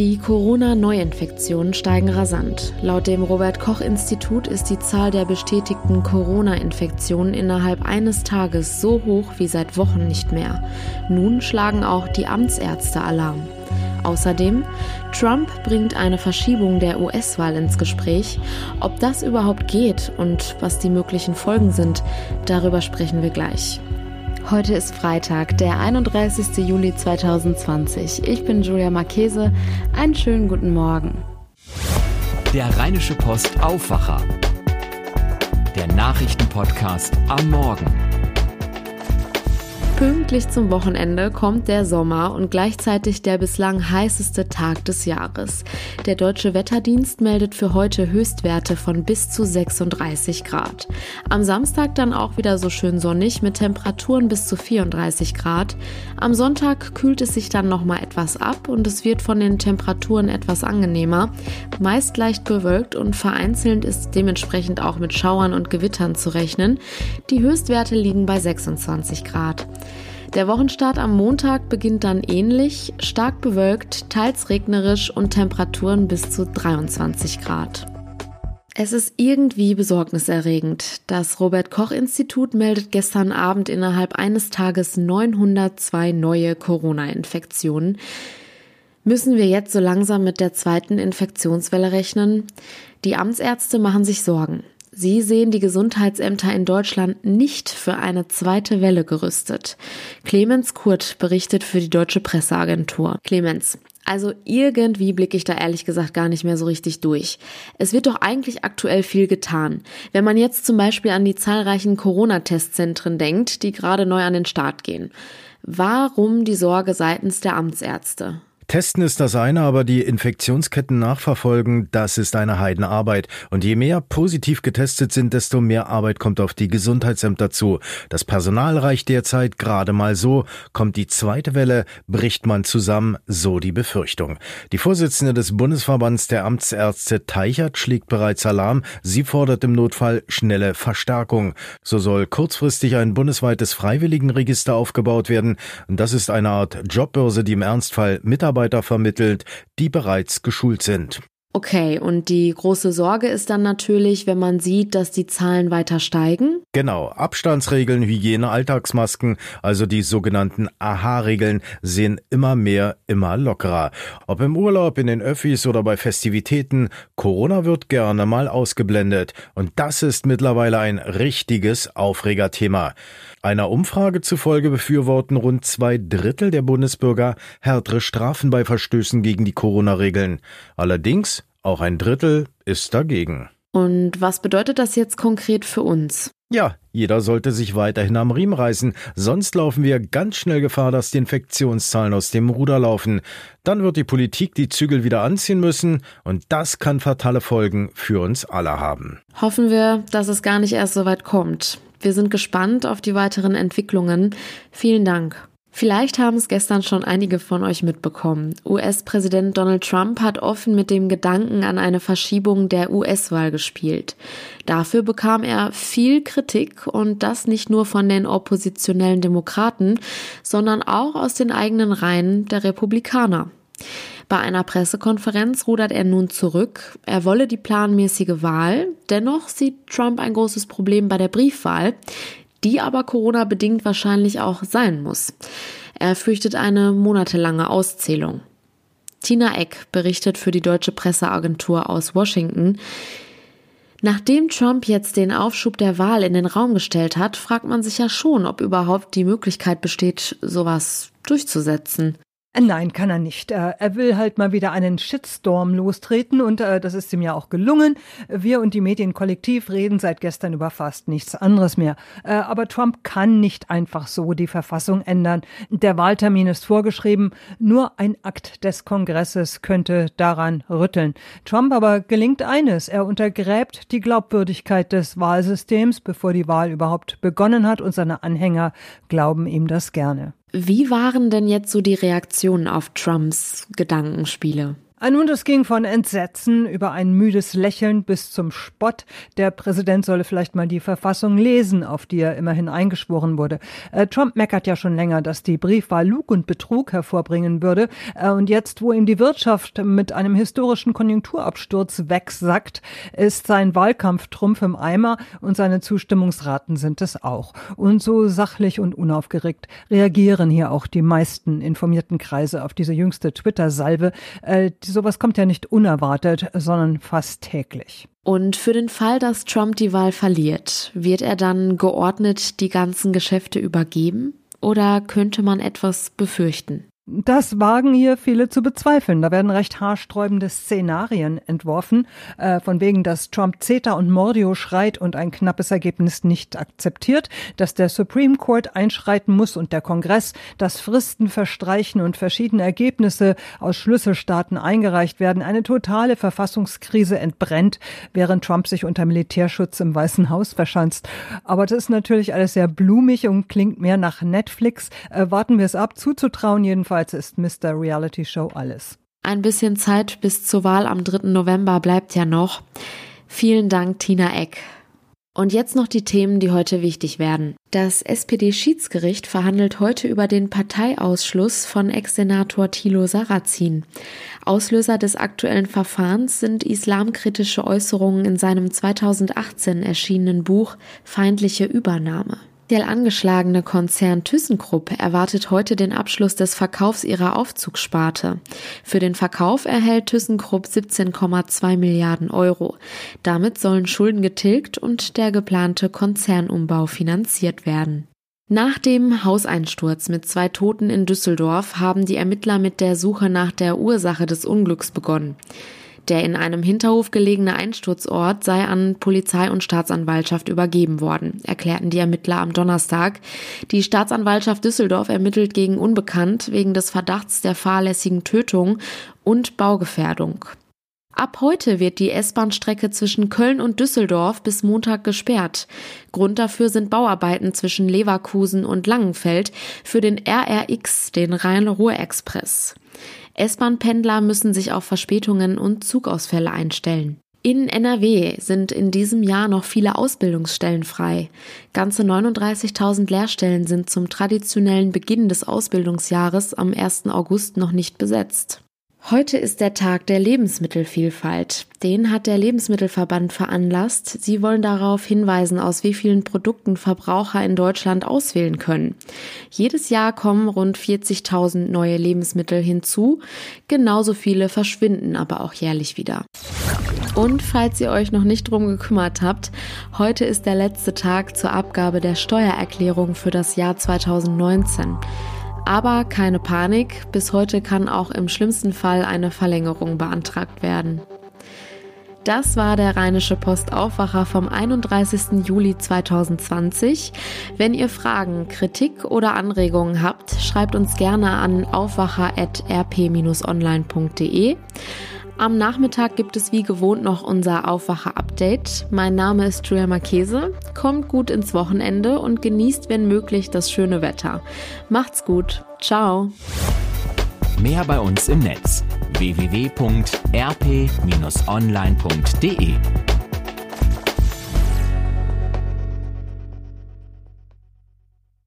Die Corona-Neuinfektionen steigen rasant. Laut dem Robert Koch Institut ist die Zahl der bestätigten Corona-Infektionen innerhalb eines Tages so hoch wie seit Wochen nicht mehr. Nun schlagen auch die Amtsärzte Alarm. Außerdem, Trump bringt eine Verschiebung der US-Wahl ins Gespräch. Ob das überhaupt geht und was die möglichen Folgen sind, darüber sprechen wir gleich. Heute ist Freitag, der 31. Juli 2020. Ich bin Julia Marchese. Einen schönen guten Morgen. Der Rheinische Post Aufwacher. Der Nachrichtenpodcast am Morgen. Pünktlich zum Wochenende kommt der Sommer und gleichzeitig der bislang heißeste Tag des Jahres. Der Deutsche Wetterdienst meldet für heute Höchstwerte von bis zu 36 Grad. Am Samstag dann auch wieder so schön sonnig mit Temperaturen bis zu 34 Grad. Am Sonntag kühlt es sich dann nochmal etwas ab und es wird von den Temperaturen etwas angenehmer. Meist leicht bewölkt und vereinzelt ist dementsprechend auch mit Schauern und Gewittern zu rechnen. Die Höchstwerte liegen bei 26 Grad. Der Wochenstart am Montag beginnt dann ähnlich, stark bewölkt, teils regnerisch und Temperaturen bis zu 23 Grad. Es ist irgendwie besorgniserregend. Das Robert Koch Institut meldet gestern Abend innerhalb eines Tages 902 neue Corona-Infektionen. Müssen wir jetzt so langsam mit der zweiten Infektionswelle rechnen? Die Amtsärzte machen sich Sorgen. Sie sehen die Gesundheitsämter in Deutschland nicht für eine zweite Welle gerüstet. Clemens Kurt berichtet für die Deutsche Presseagentur. Clemens, also irgendwie blicke ich da ehrlich gesagt gar nicht mehr so richtig durch. Es wird doch eigentlich aktuell viel getan. Wenn man jetzt zum Beispiel an die zahlreichen Corona-Testzentren denkt, die gerade neu an den Start gehen. Warum die Sorge seitens der Amtsärzte? Testen ist das eine, aber die Infektionsketten nachverfolgen, das ist eine Heidenarbeit. Und je mehr positiv getestet sind, desto mehr Arbeit kommt auf die Gesundheitsämter zu. Das Personal reicht derzeit gerade mal so. Kommt die zweite Welle, bricht man zusammen, so die Befürchtung. Die Vorsitzende des Bundesverbands der Amtsärzte Teichert schlägt bereits Alarm. Sie fordert im Notfall schnelle Verstärkung. So soll kurzfristig ein bundesweites Freiwilligenregister aufgebaut werden. Das ist eine Art Jobbörse, die im Ernstfall Mitarbeiter Mitarbeiter vermittelt, die bereits geschult sind. Okay, und die große Sorge ist dann natürlich, wenn man sieht, dass die Zahlen weiter steigen? Genau, Abstandsregeln, Hygiene, Alltagsmasken, also die sogenannten AHA-Regeln, sehen immer mehr, immer lockerer. Ob im Urlaub, in den Öffis oder bei Festivitäten, Corona wird gerne mal ausgeblendet. Und das ist mittlerweile ein richtiges Aufregerthema. Einer Umfrage zufolge befürworten rund zwei Drittel der Bundesbürger härtere Strafen bei Verstößen gegen die Corona-Regeln. Allerdings auch ein Drittel ist dagegen. Und was bedeutet das jetzt konkret für uns? Ja, jeder sollte sich weiterhin am Riemen reißen, sonst laufen wir ganz schnell Gefahr, dass die Infektionszahlen aus dem Ruder laufen. Dann wird die Politik die Zügel wieder anziehen müssen und das kann fatale Folgen für uns alle haben. Hoffen wir, dass es gar nicht erst so weit kommt. Wir sind gespannt auf die weiteren Entwicklungen. Vielen Dank. Vielleicht haben es gestern schon einige von euch mitbekommen. US-Präsident Donald Trump hat offen mit dem Gedanken an eine Verschiebung der US-Wahl gespielt. Dafür bekam er viel Kritik und das nicht nur von den oppositionellen Demokraten, sondern auch aus den eigenen Reihen der Republikaner. Bei einer Pressekonferenz rudert er nun zurück. Er wolle die planmäßige Wahl. Dennoch sieht Trump ein großes Problem bei der Briefwahl die aber Corona bedingt wahrscheinlich auch sein muss. Er fürchtet eine monatelange Auszählung. Tina Eck berichtet für die deutsche Presseagentur aus Washington. Nachdem Trump jetzt den Aufschub der Wahl in den Raum gestellt hat, fragt man sich ja schon, ob überhaupt die Möglichkeit besteht, sowas durchzusetzen. Äh, nein, kann er nicht. Äh, er will halt mal wieder einen Shitstorm lostreten und äh, das ist ihm ja auch gelungen. Wir und die Medien kollektiv reden seit gestern über fast nichts anderes mehr. Aber Trump kann nicht einfach so die Verfassung ändern. Der Wahltermin ist vorgeschrieben. Nur ein Akt des Kongresses könnte daran rütteln. Trump aber gelingt eines. Er untergräbt die Glaubwürdigkeit des Wahlsystems, bevor die Wahl überhaupt begonnen hat und seine Anhänger glauben ihm das gerne. Wie waren denn jetzt so die Reaktionen auf Trumps Gedankenspiele? Nun, das ging von Entsetzen über ein müdes Lächeln bis zum Spott. Der Präsident solle vielleicht mal die Verfassung lesen, auf die er immerhin eingeschworen wurde. Äh, Trump meckert ja schon länger, dass die Briefwahl Lug und Betrug hervorbringen würde. Äh, und jetzt, wo ihm die Wirtschaft mit einem historischen Konjunkturabsturz wegsackt, ist sein Wahlkampf Trumpf im Eimer und seine Zustimmungsraten sind es auch. Und so sachlich und unaufgeregt reagieren hier auch die meisten informierten Kreise auf diese jüngste Twitter-Salve. Äh, sowas kommt ja nicht unerwartet, sondern fast täglich. Und für den Fall, dass Trump die Wahl verliert, wird er dann geordnet die ganzen Geschäfte übergeben? Oder könnte man etwas befürchten? Das wagen hier viele zu bezweifeln. Da werden recht haarsträubende Szenarien entworfen, äh, von wegen, dass Trump CETA und Mordio schreit und ein knappes Ergebnis nicht akzeptiert, dass der Supreme Court einschreiten muss und der Kongress, dass Fristen verstreichen und verschiedene Ergebnisse aus Schlüsselstaaten eingereicht werden, eine totale Verfassungskrise entbrennt, während Trump sich unter Militärschutz im Weißen Haus verschanzt. Aber das ist natürlich alles sehr blumig und klingt mehr nach Netflix. Äh, warten wir es ab, zuzutrauen jedenfalls Jedenfalls ist Mr. Reality Show alles. Ein bisschen Zeit bis zur Wahl am 3. November bleibt ja noch. Vielen Dank, Tina Eck. Und jetzt noch die Themen, die heute wichtig werden. Das SPD-Schiedsgericht verhandelt heute über den Parteiausschluss von Ex-Senator Thilo Sarrazin. Auslöser des aktuellen Verfahrens sind islamkritische Äußerungen in seinem 2018 erschienenen Buch Feindliche Übernahme. Der angeschlagene Konzern ThyssenKrupp erwartet heute den Abschluss des Verkaufs ihrer Aufzugssparte. Für den Verkauf erhält ThyssenKrupp 17,2 Milliarden Euro. Damit sollen Schulden getilgt und der geplante Konzernumbau finanziert werden. Nach dem Hauseinsturz mit zwei Toten in Düsseldorf haben die Ermittler mit der Suche nach der Ursache des Unglücks begonnen. Der in einem Hinterhof gelegene Einsturzort sei an Polizei und Staatsanwaltschaft übergeben worden, erklärten die Ermittler am Donnerstag. Die Staatsanwaltschaft Düsseldorf ermittelt gegen Unbekannt wegen des Verdachts der fahrlässigen Tötung und Baugefährdung. Ab heute wird die S-Bahn-Strecke zwischen Köln und Düsseldorf bis Montag gesperrt. Grund dafür sind Bauarbeiten zwischen Leverkusen und Langenfeld für den RRX, den Rhein-Ruhr-Express. S-Bahn-Pendler müssen sich auf Verspätungen und Zugausfälle einstellen. In NRW sind in diesem Jahr noch viele Ausbildungsstellen frei. Ganze 39.000 Lehrstellen sind zum traditionellen Beginn des Ausbildungsjahres am 1. August noch nicht besetzt. Heute ist der Tag der Lebensmittelvielfalt. Den hat der Lebensmittelverband veranlasst. Sie wollen darauf hinweisen, aus wie vielen Produkten Verbraucher in Deutschland auswählen können. Jedes Jahr kommen rund 40.000 neue Lebensmittel hinzu. Genauso viele verschwinden aber auch jährlich wieder. Und falls ihr euch noch nicht drum gekümmert habt, heute ist der letzte Tag zur Abgabe der Steuererklärung für das Jahr 2019. Aber keine Panik, bis heute kann auch im schlimmsten Fall eine Verlängerung beantragt werden. Das war der Rheinische Postaufwacher vom 31. Juli 2020. Wenn ihr Fragen, Kritik oder Anregungen habt, schreibt uns gerne an aufwacher.rp-online.de. Am Nachmittag gibt es wie gewohnt noch unser Aufwacher-Update. Mein Name ist Julia Marchese. Kommt gut ins Wochenende und genießt, wenn möglich, das schöne Wetter. Macht's gut. Ciao. Mehr bei uns im Netz www.rp-online.de